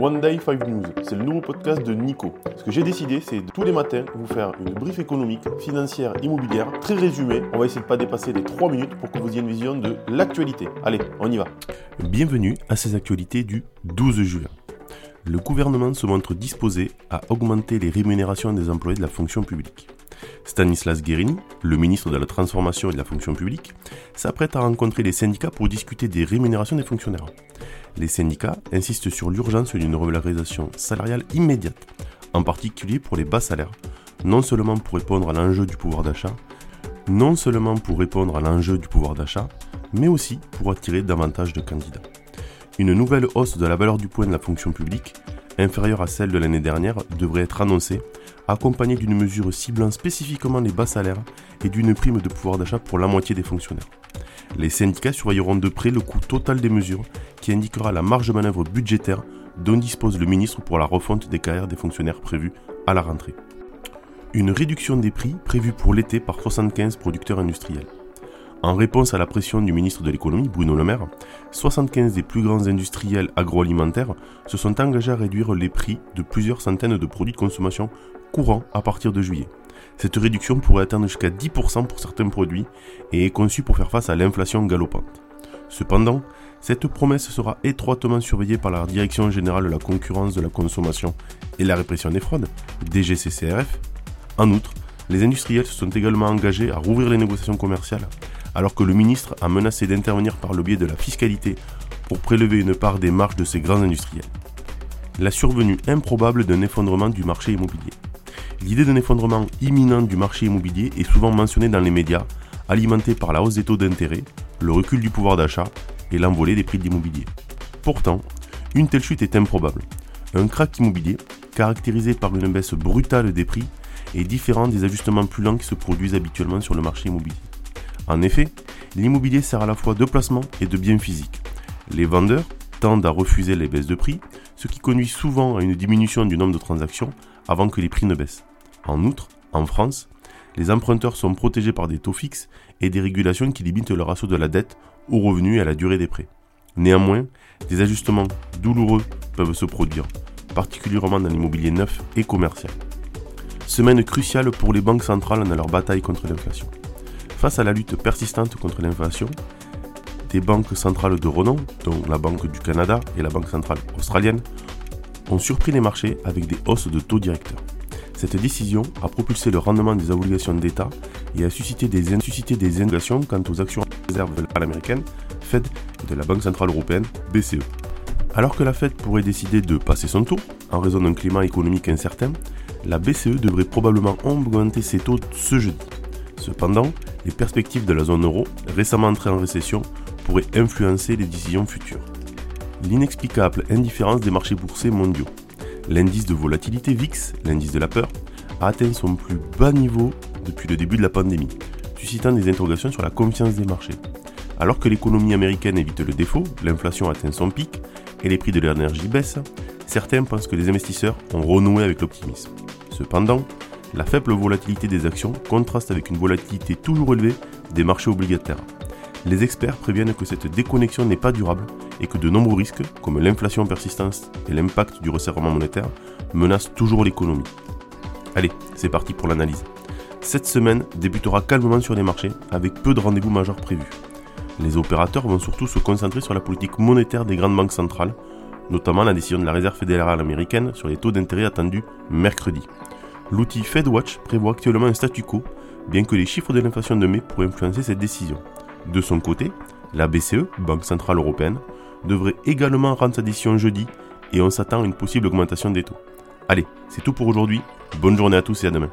One Day 5 News. C'est le nouveau podcast de Nico. Ce que j'ai décidé, c'est tous les matins vous faire une brief économique, financière, immobilière, très résumée. On va essayer de pas dépasser les 3 minutes pour que vous ayez une vision de l'actualité. Allez, on y va. Bienvenue à ces actualités du 12 juin. Le gouvernement se montre disposé à augmenter les rémunérations des employés de la fonction publique. Stanislas Guérini, le ministre de la Transformation et de la fonction publique, s'apprête à rencontrer les syndicats pour discuter des rémunérations des fonctionnaires. Les syndicats insistent sur l'urgence d'une revalorisation salariale immédiate, en particulier pour les bas salaires, non seulement pour répondre à l'enjeu du pouvoir d'achat, non seulement pour répondre à l'enjeu du pouvoir d'achat, mais aussi pour attirer davantage de candidats. Une nouvelle hausse de la valeur du point de la fonction publique, inférieure à celle de l'année dernière, devrait être annoncée, accompagnée d'une mesure ciblant spécifiquement les bas salaires et d'une prime de pouvoir d'achat pour la moitié des fonctionnaires. Les syndicats surveilleront de près le coût total des mesures qui indiquera la marge de manœuvre budgétaire dont dispose le ministre pour la refonte des carrières des fonctionnaires prévus à la rentrée. Une réduction des prix prévue pour l'été par 75 producteurs industriels. En réponse à la pression du ministre de l'économie, Bruno Le Maire, 75 des plus grands industriels agroalimentaires se sont engagés à réduire les prix de plusieurs centaines de produits de consommation courants à partir de juillet. Cette réduction pourrait atteindre jusqu'à 10% pour certains produits et est conçue pour faire face à l'inflation galopante. Cependant, cette promesse sera étroitement surveillée par la Direction générale de la concurrence de la consommation et la répression des fraudes, DGCCRF. En outre, les industriels se sont également engagés à rouvrir les négociations commerciales, alors que le ministre a menacé d'intervenir par le biais de la fiscalité pour prélever une part des marges de ces grands industriels. La survenue improbable d'un effondrement du marché immobilier. L'idée d'un effondrement imminent du marché immobilier est souvent mentionnée dans les médias, alimentée par la hausse des taux d'intérêt, le recul du pouvoir d'achat et l'envolée des prix de l'immobilier. Pourtant, une telle chute est improbable. Un crack immobilier, caractérisé par une baisse brutale des prix, est différent des ajustements plus lents qui se produisent habituellement sur le marché immobilier. En effet, l'immobilier sert à la fois de placement et de bien physique. Les vendeurs tendent à refuser les baisses de prix, ce qui conduit souvent à une diminution du nombre de transactions avant que les prix ne baissent. En outre, en France, les emprunteurs sont protégés par des taux fixes et des régulations qui limitent le ratio de la dette aux revenus et à la durée des prêts. Néanmoins, des ajustements douloureux peuvent se produire, particulièrement dans l'immobilier neuf et commercial. Semaine cruciale pour les banques centrales dans leur bataille contre l'inflation. Face à la lutte persistante contre l'inflation, des banques centrales de renom, dont la Banque du Canada et la Banque centrale australienne, ont surpris les marchés avec des hausses de taux directeurs. Cette décision a propulsé le rendement des obligations d'État et a suscité des, suscité quant aux actions réserves de l'américaine, Fed et de la Banque Centrale Européenne, BCE. Alors que la Fed pourrait décider de passer son tour, en raison d'un climat économique incertain, la BCE devrait probablement augmenter ses taux ce jeudi. Cependant, les perspectives de la zone euro, récemment entrée en récession, pourraient influencer les décisions futures. L'inexplicable indifférence des marchés boursiers mondiaux L'indice de volatilité VIX, l'indice de la peur, a atteint son plus bas niveau depuis le début de la pandémie, suscitant des interrogations sur la confiance des marchés. Alors que l'économie américaine évite le défaut, l'inflation atteint son pic et les prix de l'énergie baissent, certains pensent que les investisseurs ont renoué avec l'optimisme. Cependant, la faible volatilité des actions contraste avec une volatilité toujours élevée des marchés obligataires. Les experts préviennent que cette déconnexion n'est pas durable et que de nombreux risques, comme l'inflation persistante et l'impact du resserrement monétaire, menacent toujours l'économie. Allez, c'est parti pour l'analyse. Cette semaine débutera calmement sur les marchés, avec peu de rendez-vous majeurs prévus. Les opérateurs vont surtout se concentrer sur la politique monétaire des grandes banques centrales, notamment la décision de la Réserve fédérale américaine sur les taux d'intérêt attendus mercredi. L'outil FedWatch prévoit actuellement un statu quo, bien que les chiffres de l'inflation de mai pourraient influencer cette décision. De son côté, la BCE, Banque Centrale Européenne, devrait également rendre sa décision jeudi et on s'attend à une possible augmentation des taux. Allez, c'est tout pour aujourd'hui. Bonne journée à tous et à demain.